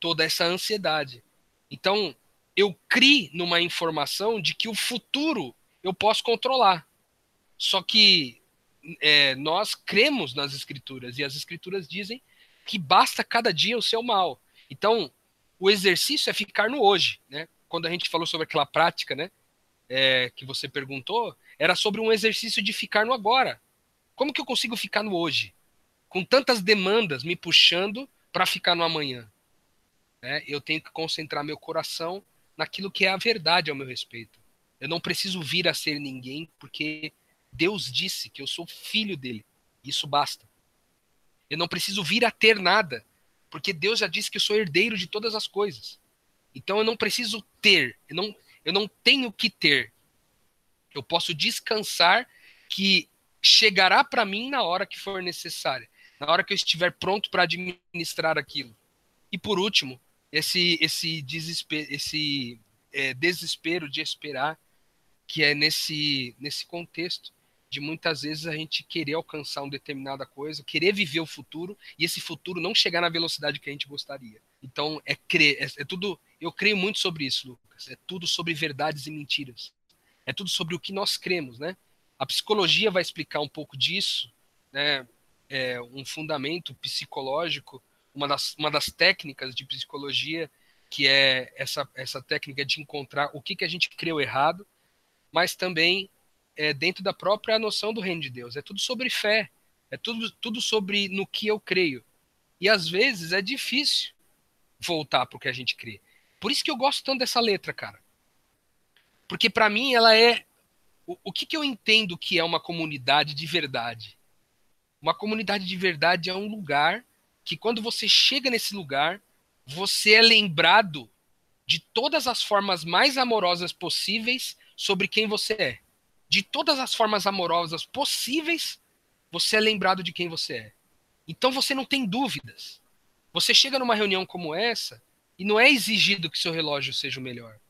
toda essa ansiedade. Então eu criei numa informação de que o futuro eu posso controlar. Só que é, nós cremos nas escrituras e as escrituras dizem que basta cada dia o seu mal. Então, o exercício é ficar no hoje, né? Quando a gente falou sobre aquela prática, né? é, que você perguntou era sobre um exercício de ficar no agora. Como que eu consigo ficar no hoje? Com tantas demandas me puxando para ficar no amanhã. É, eu tenho que concentrar meu coração naquilo que é a verdade ao meu respeito. Eu não preciso vir a ser ninguém, porque Deus disse que eu sou filho dele. Isso basta. Eu não preciso vir a ter nada, porque Deus já disse que eu sou herdeiro de todas as coisas. Então eu não preciso ter, eu não, eu não tenho que ter. Eu posso descansar que chegará para mim na hora que for necessária, na hora que eu estiver pronto para administrar aquilo. E por último, esse esse desespero, esse é, desespero de esperar que é nesse nesse contexto de muitas vezes a gente querer alcançar uma determinada coisa, querer viver o futuro e esse futuro não chegar na velocidade que a gente gostaria. Então é crer, é, é tudo. Eu creio muito sobre isso, Lucas. É tudo sobre verdades e mentiras. É tudo sobre o que nós cremos, né? A psicologia vai explicar um pouco disso, né? É um fundamento psicológico, uma das, uma das técnicas de psicologia que é essa, essa técnica de encontrar o que, que a gente creu errado, mas também é, dentro da própria noção do reino de Deus. É tudo sobre fé. É tudo, tudo sobre no que eu creio. E às vezes é difícil voltar para o que a gente crê. Por isso que eu gosto tanto dessa letra, cara. Porque para mim ela é. O, o que, que eu entendo que é uma comunidade de verdade? Uma comunidade de verdade é um lugar que, quando você chega nesse lugar, você é lembrado de todas as formas mais amorosas possíveis sobre quem você é de todas as formas amorosas possíveis, você é lembrado de quem você é. Então você não tem dúvidas. Você chega numa reunião como essa e não é exigido que seu relógio seja o melhor.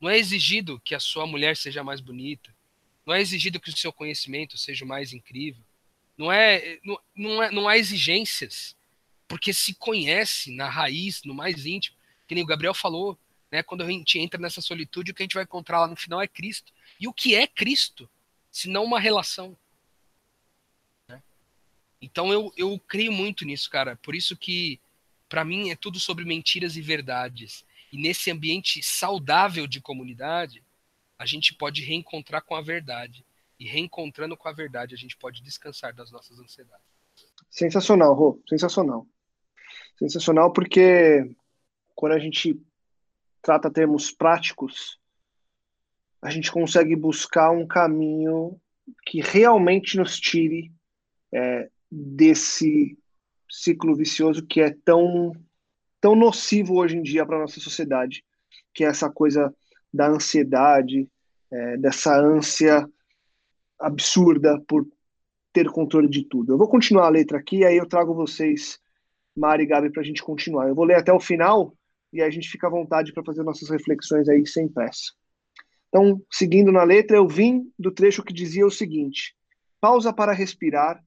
Não é exigido que a sua mulher seja mais bonita. Não é exigido que o seu conhecimento seja o mais incrível. Não é, não, não, é, não há exigências, porque se conhece na raiz, no mais íntimo. Que nem o Gabriel falou, né? Quando a gente entra nessa solitude, o que a gente vai encontrar lá no final é Cristo. E o que é Cristo, se não uma relação? Né? Então eu, eu creio muito nisso, cara. Por isso que, para mim, é tudo sobre mentiras e verdades. E nesse ambiente saudável de comunidade, a gente pode reencontrar com a verdade. E reencontrando com a verdade, a gente pode descansar das nossas ansiedades. Sensacional, Rô. Sensacional. Sensacional porque quando a gente trata termos práticos, a gente consegue buscar um caminho que realmente nos tire é, desse ciclo vicioso que é tão tão nocivo hoje em dia para nossa sociedade, que é essa coisa da ansiedade, é, dessa ânsia absurda por ter controle de tudo. Eu vou continuar a letra aqui, aí eu trago vocês, Mari e Gabi, para a gente continuar. Eu vou ler até o final e a gente fica à vontade para fazer nossas reflexões aí sem pressa. Então, seguindo na letra, eu vim do trecho que dizia o seguinte: pausa para respirar,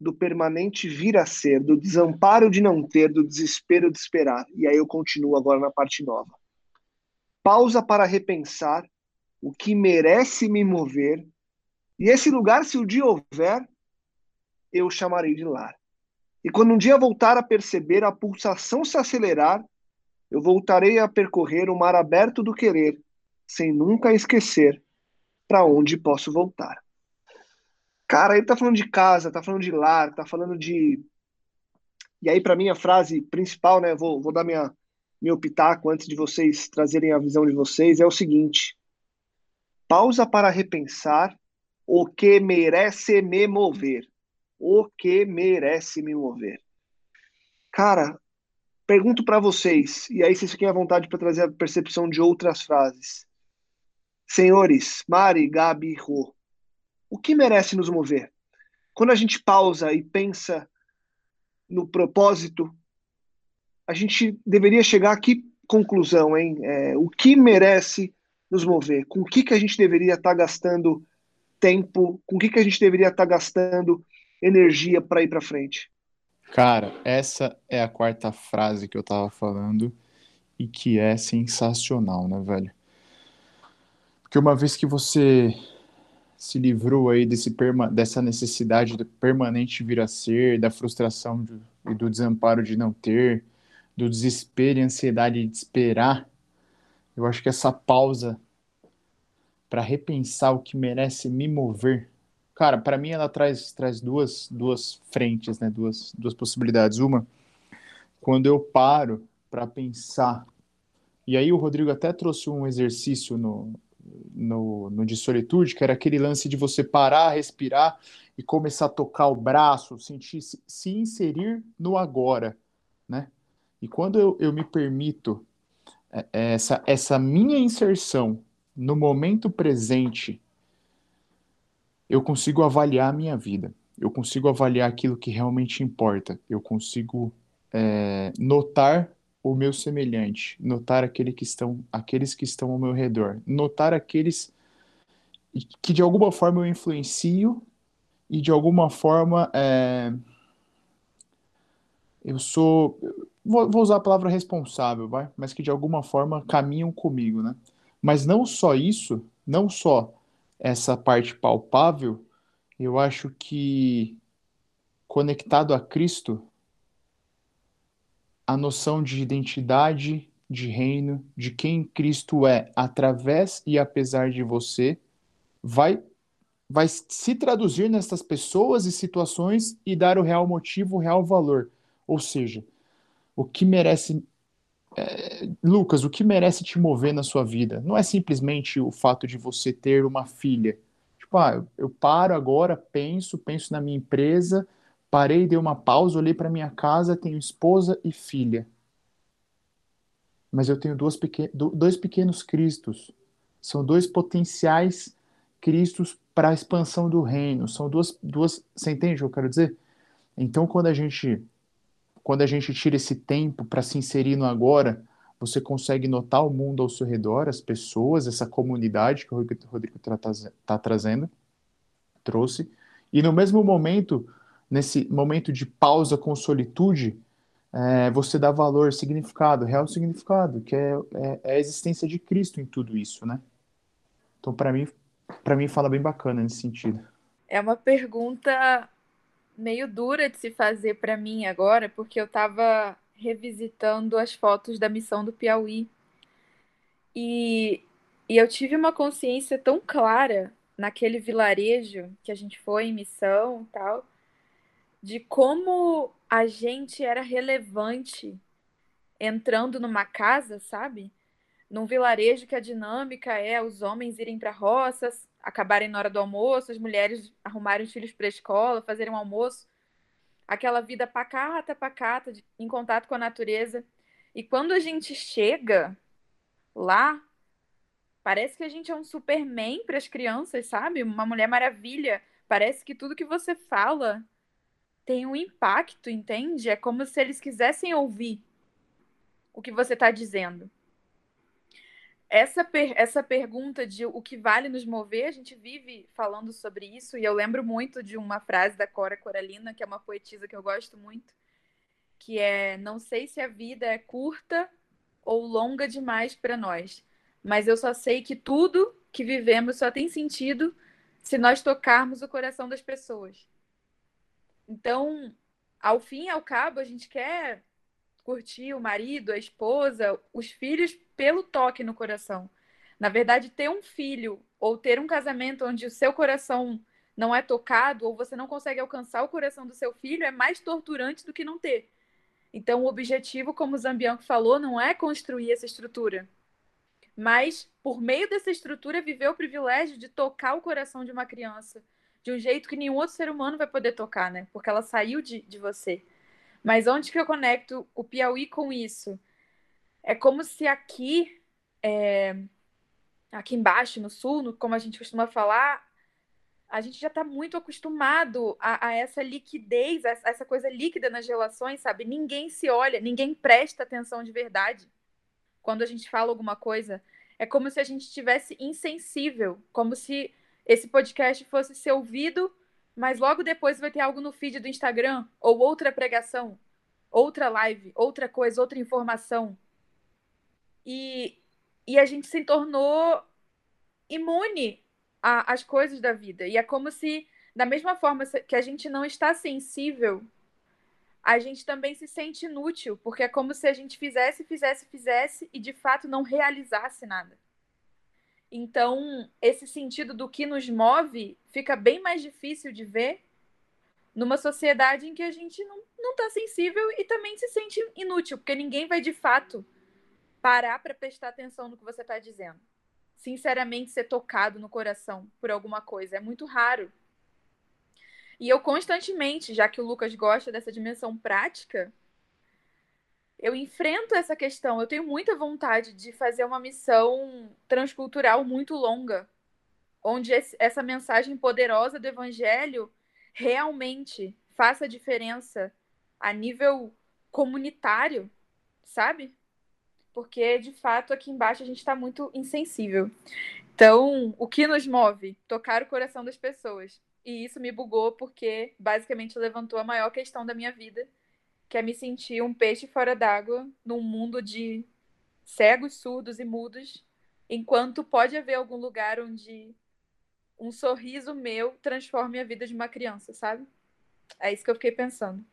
do permanente vir a ser, do desamparo de não ter, do desespero de esperar. E aí eu continuo agora na parte nova. Pausa para repensar o que merece me mover, e esse lugar, se o dia houver, eu chamarei de lar. E quando um dia voltar a perceber a pulsação se acelerar, eu voltarei a percorrer o mar aberto do querer, sem nunca esquecer para onde posso voltar. Cara, ele tá falando de casa, tá falando de lar, tá falando de. E aí, para mim, a frase principal, né? Vou, vou dar minha, meu pitaco antes de vocês trazerem a visão de vocês, é o seguinte: pausa para repensar o que merece me mover. O que merece me mover. Cara, pergunto para vocês, e aí vocês fiquem à vontade para trazer a percepção de outras frases. Senhores, Mari, Gabi, Rô, o que merece nos mover? Quando a gente pausa e pensa no propósito, a gente deveria chegar a que conclusão, hein? É, o que merece nos mover? Com o que, que a gente deveria estar tá gastando tempo? Com o que, que a gente deveria estar tá gastando energia para ir para frente? Cara, essa é a quarta frase que eu tava falando e que é sensacional, né, velho? Porque uma vez que você se livrou aí desse dessa necessidade do permanente vir a ser, da frustração de, e do desamparo de não ter, do desespero e ansiedade de esperar, eu acho que essa pausa para repensar o que merece me mover, cara, para mim ela traz, traz duas, duas frentes, né? Duas, duas possibilidades. Uma, quando eu paro para pensar, e aí o Rodrigo até trouxe um exercício no, no, no de solitude, que era aquele lance de você parar, respirar e começar a tocar o braço, sentir se, se inserir no agora, né? E quando eu, eu me permito é, é, essa, essa minha inserção no momento presente, eu consigo avaliar a minha vida. Eu consigo avaliar aquilo que realmente importa. Eu consigo é, notar o meu semelhante, notar aquele que estão, aqueles que estão ao meu redor, notar aqueles que de alguma forma eu influencio e de alguma forma é, eu sou vou, vou, usar a palavra responsável, vai, mas que de alguma forma caminham comigo, né? Mas não só isso, não só essa parte palpável, eu acho que conectado a Cristo, a noção de identidade, de reino, de quem Cristo é, através e apesar de você, vai vai se traduzir nessas pessoas e situações e dar o real motivo, o real valor. Ou seja, o que merece. É, Lucas, o que merece te mover na sua vida? Não é simplesmente o fato de você ter uma filha. Tipo, ah, eu paro agora, penso, penso na minha empresa, parei, dei uma pausa, olhei para minha casa, tenho esposa e filha. Mas eu tenho pequen dois pequenos Cristos. São dois potenciais Cristos para a expansão do reino. São duas, duas. Você entende o que eu quero dizer? Então, quando a gente quando a gente tira esse tempo para se inserir no agora, você consegue notar o mundo ao seu redor, as pessoas, essa comunidade que o Rodrigo está tá trazendo, trouxe, e no mesmo momento, nesse momento de pausa com solitude, é, você dá valor, significado, real significado, que é, é, é a existência de Cristo em tudo isso, né? Então, para mim, para mim fala bem bacana nesse sentido. É uma pergunta meio dura de se fazer para mim agora, porque eu estava revisitando as fotos da missão do Piauí. E, e eu tive uma consciência tão clara naquele vilarejo que a gente foi em missão e tal, de como a gente era relevante entrando numa casa, sabe? Num vilarejo que a dinâmica é os homens irem para roças, acabarem na hora do almoço, as mulheres arrumarem os filhos para a escola, fazerem um almoço. Aquela vida pacata, pacata, de, em contato com a natureza. E quando a gente chega lá, parece que a gente é um Superman para as crianças, sabe? Uma Mulher Maravilha. Parece que tudo que você fala tem um impacto, entende? É como se eles quisessem ouvir o que você está dizendo essa, per essa pergunta de o que vale nos mover, a gente vive falando sobre isso, e eu lembro muito de uma frase da Cora Coralina, que é uma poetisa que eu gosto muito, que é: Não sei se a vida é curta ou longa demais para nós, mas eu só sei que tudo que vivemos só tem sentido se nós tocarmos o coração das pessoas. Então, ao fim e ao cabo, a gente quer curtir o marido, a esposa, os filhos pelo toque no coração. Na verdade, ter um filho ou ter um casamento onde o seu coração não é tocado ou você não consegue alcançar o coração do seu filho é mais torturante do que não ter. Então, o objetivo, como o Zambianco falou, não é construir essa estrutura, mas, por meio dessa estrutura, viver o privilégio de tocar o coração de uma criança de um jeito que nenhum outro ser humano vai poder tocar, né? Porque ela saiu de, de você. Mas onde que eu conecto o Piauí com isso? É como se aqui, é, aqui embaixo, no sul, no, como a gente costuma falar, a gente já está muito acostumado a, a, essa liquidez, a essa coisa líquida nas relações, sabe? Ninguém se olha, ninguém presta atenção de verdade quando a gente fala alguma coisa. É como se a gente estivesse insensível, como se esse podcast fosse ser ouvido mas logo depois vai ter algo no feed do Instagram, ou outra pregação, outra live, outra coisa, outra informação. E, e a gente se tornou imune às coisas da vida. E é como se, da mesma forma que a gente não está sensível, a gente também se sente inútil, porque é como se a gente fizesse, fizesse, fizesse e de fato não realizasse nada. Então, esse sentido do que nos move fica bem mais difícil de ver numa sociedade em que a gente não, não tá sensível e também se sente inútil, porque ninguém vai de fato parar para prestar atenção no que você está dizendo. Sinceramente, ser tocado no coração por alguma coisa é muito raro. E eu constantemente, já que o Lucas gosta dessa dimensão prática, eu enfrento essa questão. Eu tenho muita vontade de fazer uma missão transcultural muito longa, onde essa mensagem poderosa do evangelho realmente faça diferença a nível comunitário, sabe? Porque de fato aqui embaixo a gente está muito insensível. Então, o que nos move? Tocar o coração das pessoas. E isso me bugou porque basicamente levantou a maior questão da minha vida, que é me sentir um peixe fora d'água num mundo de cegos, surdos e mudos, enquanto pode haver algum lugar onde um sorriso meu transforme a vida de uma criança, sabe? É isso que eu fiquei pensando.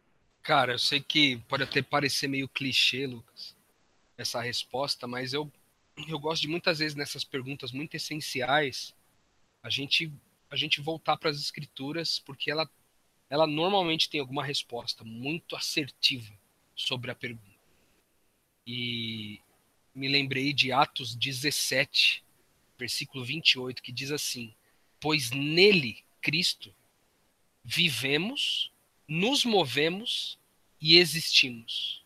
Cara, eu sei que pode até parecer meio clichê, Lucas, essa resposta, mas eu, eu gosto de muitas vezes nessas perguntas muito essenciais a gente a gente voltar para as escrituras, porque ela ela normalmente tem alguma resposta muito assertiva sobre a pergunta. E me lembrei de Atos 17, versículo 28, que diz assim: Pois nele, Cristo, vivemos, nos movemos e existimos.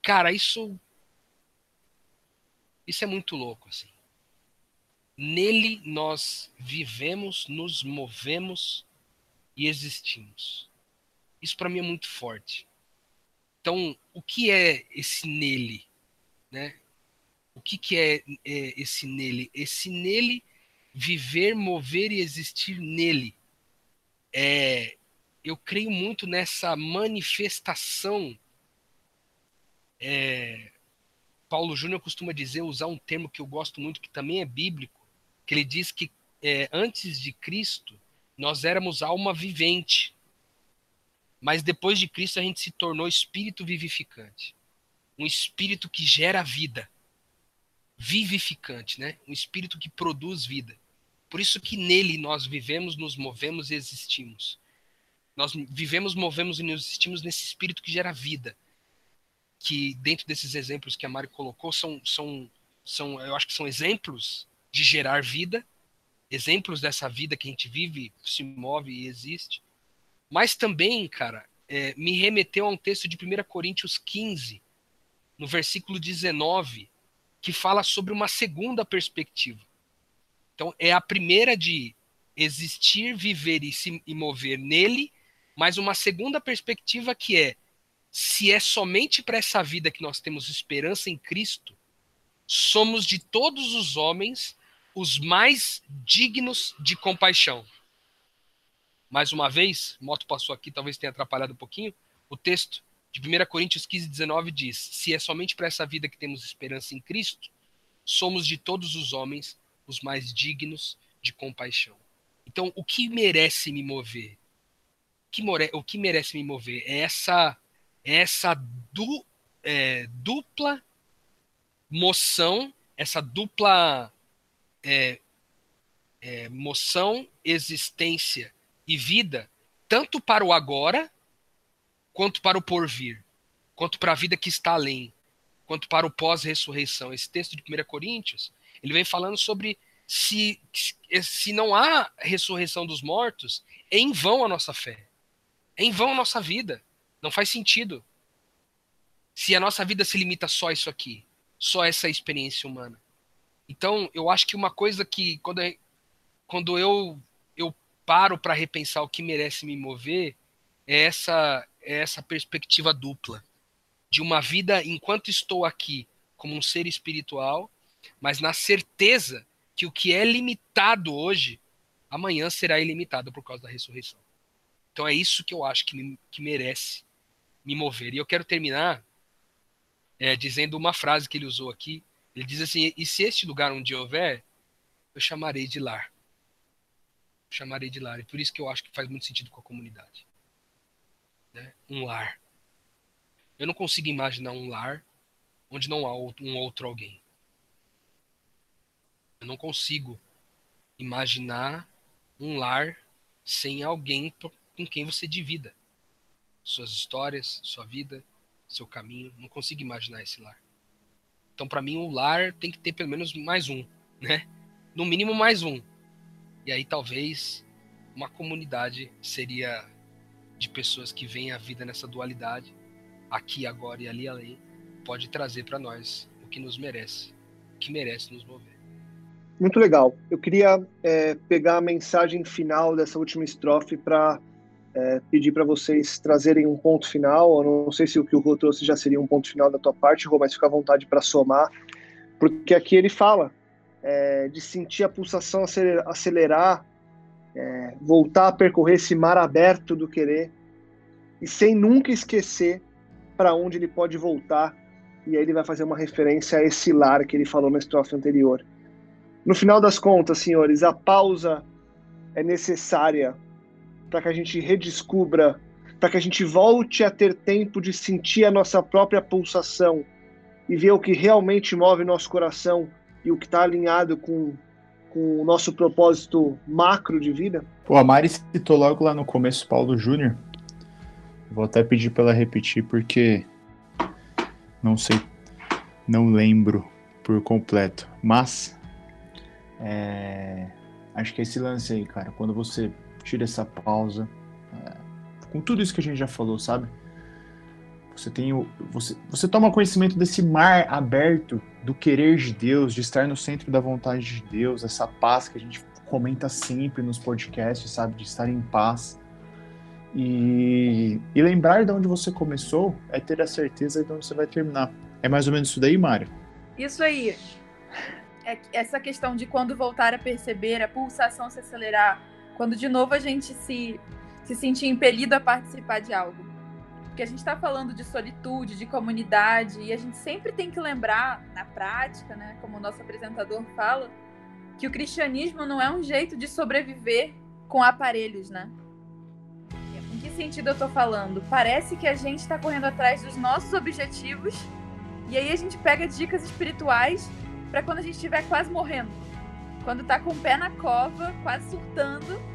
Cara, isso isso é muito louco assim. Nele nós vivemos, nos movemos e existimos. Isso para mim é muito forte. Então, o que é esse nele, né? O que, que é, é esse nele? Esse nele viver, mover e existir nele. É, eu creio muito nessa manifestação. É, Paulo Júnior costuma dizer, usar um termo que eu gosto muito, que também é bíblico, que ele diz que é, antes de Cristo nós éramos alma vivente, mas depois de Cristo a gente se tornou espírito vivificante, um espírito que gera vida, vivificante, né? Um espírito que produz vida. Por isso que nele nós vivemos, nos movemos e existimos. Nós vivemos, movemos e nos existimos nesse espírito que gera vida. Que dentro desses exemplos que a Mari colocou são, são, são eu acho que são exemplos de gerar vida, exemplos dessa vida que a gente vive, se move e existe. Mas também, cara, é, me remeteu a um texto de 1 Coríntios 15, no versículo 19, que fala sobre uma segunda perspectiva. Então, é a primeira de existir, viver e se e mover nele, mas uma segunda perspectiva que é: se é somente para essa vida que nós temos esperança em Cristo, somos de todos os homens os mais dignos de compaixão. Mais uma vez, moto passou aqui, talvez tenha atrapalhado um pouquinho. O texto de 1 Coríntios 15, 19 diz: Se é somente para essa vida que temos esperança em Cristo, somos de todos os homens os mais dignos de compaixão. Então, o que merece me mover? O que, merece me mover é essa, é essa du, é, dupla moção, essa dupla é, é, moção, existência e vida, tanto para o agora, quanto para o porvir, quanto para a vida que está além, quanto para o pós-ressurreição. Esse texto de 1 Coríntios ele vem falando sobre se, se não há ressurreição dos mortos, é em vão a nossa fé. É em vão a nossa vida. Não faz sentido. Se a nossa vida se limita só a isso aqui, só a essa experiência humana. Então, eu acho que uma coisa que quando, quando eu eu paro para repensar o que merece me mover, é essa é essa perspectiva dupla de uma vida enquanto estou aqui como um ser espiritual mas na certeza que o que é limitado hoje, amanhã será ilimitado por causa da ressurreição. Então é isso que eu acho que, me, que merece me mover. E eu quero terminar é, dizendo uma frase que ele usou aqui. Ele diz assim: E se este lugar onde houver, eu chamarei de lar. Eu chamarei de lar. E por isso que eu acho que faz muito sentido com a comunidade. Né? Um lar. Eu não consigo imaginar um lar onde não há um outro alguém. Eu não consigo imaginar um lar sem alguém com quem você divida suas histórias, sua vida, seu caminho. Não consigo imaginar esse lar. Então, para mim, o lar tem que ter pelo menos mais um, né? No mínimo mais um. E aí, talvez, uma comunidade seria de pessoas que veem a vida nessa dualidade, aqui, agora e ali além, pode trazer para nós o que nos merece, o que merece nos mover. Muito legal. Eu queria é, pegar a mensagem final dessa última estrofe para é, pedir para vocês trazerem um ponto final. Eu não sei se o que o Rô trouxe já seria um ponto final da tua parte, Rô, mas fica à vontade para somar, porque aqui ele fala é, de sentir a pulsação acelerar, acelerar é, voltar a percorrer esse mar aberto do querer e sem nunca esquecer para onde ele pode voltar. E aí ele vai fazer uma referência a esse lar que ele falou na estrofe anterior. No final das contas, senhores, a pausa é necessária para que a gente redescubra, para que a gente volte a ter tempo de sentir a nossa própria pulsação e ver o que realmente move nosso coração e o que está alinhado com, com o nosso propósito macro de vida? Pô, a Mari citou logo lá no começo Paulo Júnior. Vou até pedir para ela repetir porque não sei, não lembro por completo. Mas é, acho que é esse lance aí, cara, quando você tira essa pausa. É, com tudo isso que a gente já falou, sabe? Você tem o, você, você toma conhecimento desse mar aberto do querer de Deus, de estar no centro da vontade de Deus, essa paz que a gente comenta sempre nos podcasts, sabe? De estar em paz. E, e lembrar de onde você começou é ter a certeza de onde você vai terminar. É mais ou menos isso daí, Mário? Isso aí. É essa questão de quando voltar a perceber, a pulsação se acelerar, quando de novo a gente se, se sentir impelido a participar de algo. Porque a gente está falando de solitude, de comunidade, e a gente sempre tem que lembrar, na prática, né, como o nosso apresentador fala, que o cristianismo não é um jeito de sobreviver com aparelhos, né? Em que sentido eu estou falando? Parece que a gente está correndo atrás dos nossos objetivos e aí a gente pega dicas espirituais para quando a gente estiver quase morrendo. Quando tá com o pé na cova, quase surtando,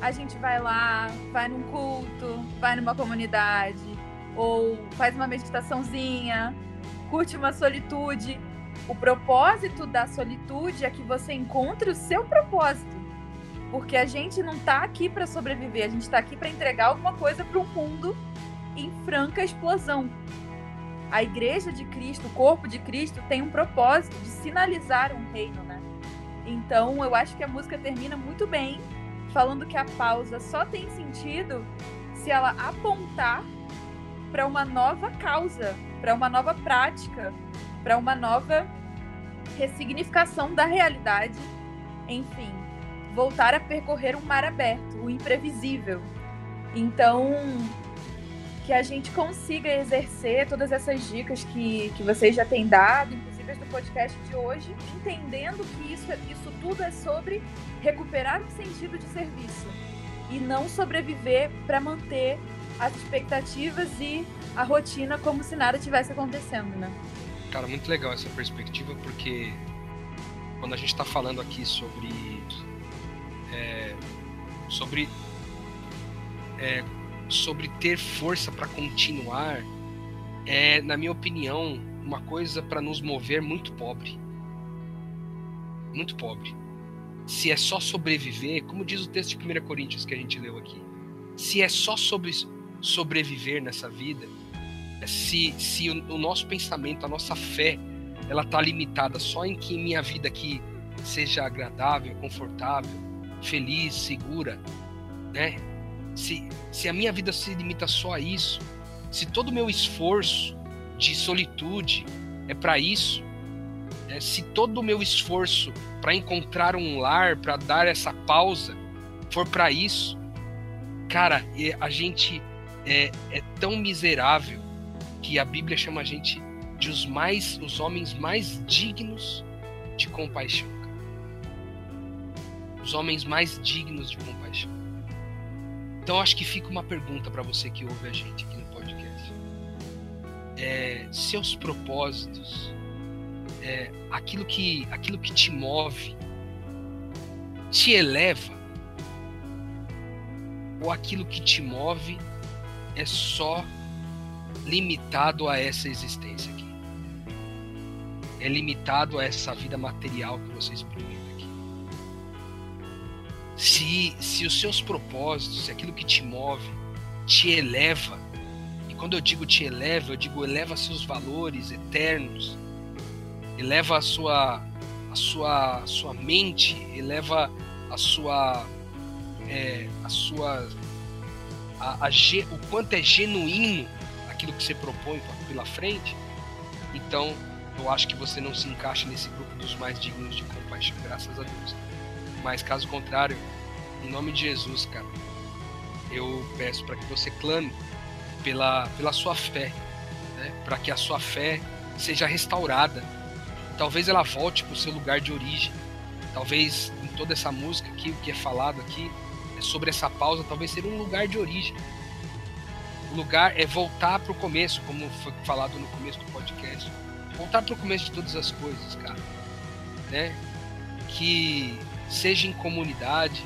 a gente vai lá, vai num culto, vai numa comunidade, ou faz uma meditaçãozinha, curte uma solitude. O propósito da solitude é que você encontre o seu propósito. Porque a gente não tá aqui para sobreviver, a gente tá aqui para entregar alguma coisa para o mundo em franca explosão. A igreja de Cristo, o corpo de Cristo, tem um propósito de sinalizar um reino, né? Então, eu acho que a música termina muito bem, falando que a pausa só tem sentido se ela apontar para uma nova causa, para uma nova prática, para uma nova ressignificação da realidade. Enfim, voltar a percorrer um mar aberto, o imprevisível. Então, que a gente consiga exercer todas essas dicas que, que vocês já têm dado, inclusive do podcast de hoje, entendendo que isso, isso tudo é sobre recuperar o sentido de serviço e não sobreviver para manter as expectativas e a rotina como se nada tivesse acontecendo, né? Cara, muito legal essa perspectiva, porque quando a gente está falando aqui sobre é, sobre é, sobre ter força para continuar é, na minha opinião, uma coisa para nos mover muito pobre. Muito pobre. Se é só sobreviver, como diz o texto de 1 Coríntios que a gente leu aqui, se é só sobre sobreviver nessa vida, se, se o, o nosso pensamento, a nossa fé, ela está limitada só em que minha vida aqui seja agradável, confortável, feliz, segura, né? Se, se a minha vida se limita só a isso, se todo o meu esforço de solitude é para isso, né? se todo o meu esforço para encontrar um lar, para dar essa pausa, for para isso, cara, a gente é, é, tão miserável que a Bíblia chama a gente de os mais, os homens mais dignos de compaixão. Os homens mais dignos de compaixão. Então acho que fica uma pergunta para você que ouve a gente aqui no podcast. É, seus propósitos, é, aquilo, que, aquilo que te move, te eleva, ou aquilo que te move é só limitado a essa existência aqui. É limitado a essa vida material que você experimenta aqui. Se, se os seus propósitos, se aquilo que te move, te eleva, e quando eu digo te eleva, eu digo eleva seus valores eternos, eleva a sua, a sua, a sua mente, eleva a sua é, a sua a, a, o quanto é genuíno aquilo que você propõe pela frente, então eu acho que você não se encaixa nesse grupo dos mais dignos de compaixão, graças a Deus. Mas caso contrário, em nome de Jesus, cara, eu peço para que você clame pela, pela sua fé, né? para que a sua fé seja restaurada. Talvez ela volte para o seu lugar de origem. Talvez em toda essa música aqui, o que é falado aqui, sobre essa pausa talvez seria um lugar de origem. O lugar é voltar para o começo, como foi falado no começo do podcast. Voltar para o começo de todas as coisas, cara. Né? Que seja em comunidade,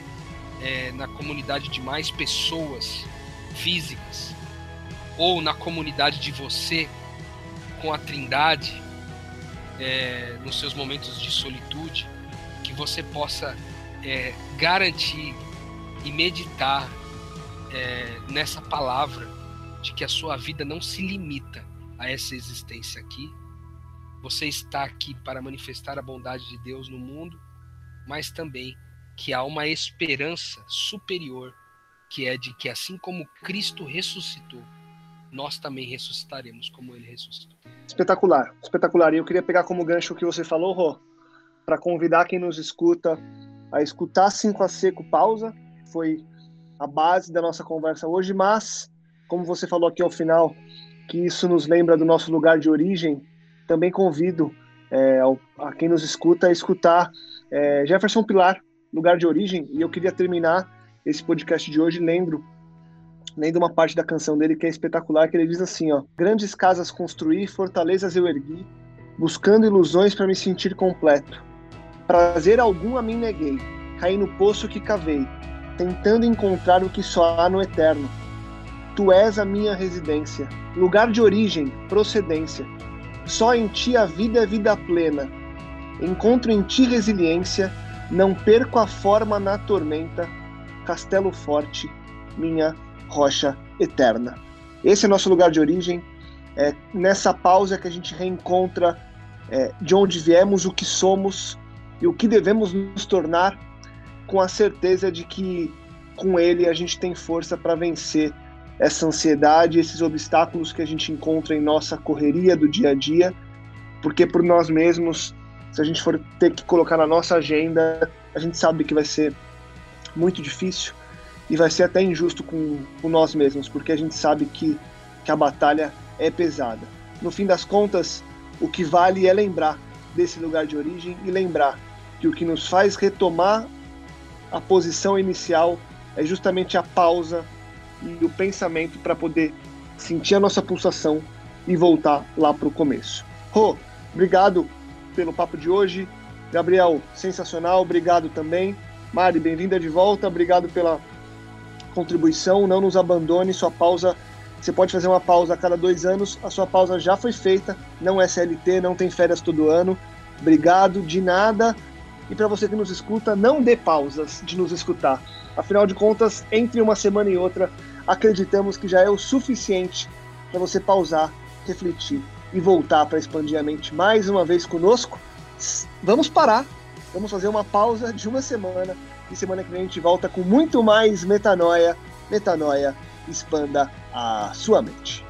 é, na comunidade de mais pessoas físicas, ou na comunidade de você com a Trindade, é, nos seus momentos de solitude, que você possa é, garantir e meditar é, nessa palavra de que a sua vida não se limita a essa existência aqui. Você está aqui para manifestar a bondade de Deus no mundo, mas também que há uma esperança superior, que é de que assim como Cristo ressuscitou, nós também ressuscitaremos como ele ressuscitou. Espetacular, espetacular. E eu queria pegar como gancho o que você falou, Rô, para convidar quem nos escuta a escutar 5 a seco pausa foi a base da nossa conversa hoje, mas, como você falou aqui ao final, que isso nos lembra do nosso lugar de origem, também convido é, a quem nos escuta a escutar é, Jefferson Pilar, Lugar de Origem, e eu queria terminar esse podcast de hoje lendo, lendo uma parte da canção dele que é espetacular, que ele diz assim, ó, grandes casas construí, fortalezas eu ergui, buscando ilusões para me sentir completo. Prazer algum a mim neguei, caí no poço que cavei, tentando encontrar o que só há no eterno. Tu és a minha residência, lugar de origem, procedência. Só em ti a vida é vida plena. Encontro em ti resiliência, não perco a forma na tormenta. Castelo forte, minha rocha eterna. Esse é nosso lugar de origem. É nessa pausa que a gente reencontra é, de onde viemos, o que somos e o que devemos nos tornar com a certeza de que com ele a gente tem força para vencer essa ansiedade, esses obstáculos que a gente encontra em nossa correria do dia a dia, porque por nós mesmos, se a gente for ter que colocar na nossa agenda, a gente sabe que vai ser muito difícil e vai ser até injusto com, com nós mesmos, porque a gente sabe que, que a batalha é pesada. No fim das contas, o que vale é lembrar desse lugar de origem e lembrar que o que nos faz retomar a posição inicial é justamente a pausa e o pensamento para poder sentir a nossa pulsação e voltar lá para o começo. Rô, obrigado pelo papo de hoje. Gabriel, sensacional, obrigado também. Mari, bem-vinda de volta, obrigado pela contribuição. Não nos abandone, sua pausa. Você pode fazer uma pausa a cada dois anos, a sua pausa já foi feita, não é CLT, não tem férias todo ano. Obrigado, de nada. E para você que nos escuta, não dê pausas de nos escutar. Afinal de contas, entre uma semana e outra, acreditamos que já é o suficiente para você pausar, refletir e voltar para expandir a mente mais uma vez conosco. Vamos parar, vamos fazer uma pausa de uma semana e semana que vem a gente volta com muito mais metanoia. Metanoia, expanda a sua mente.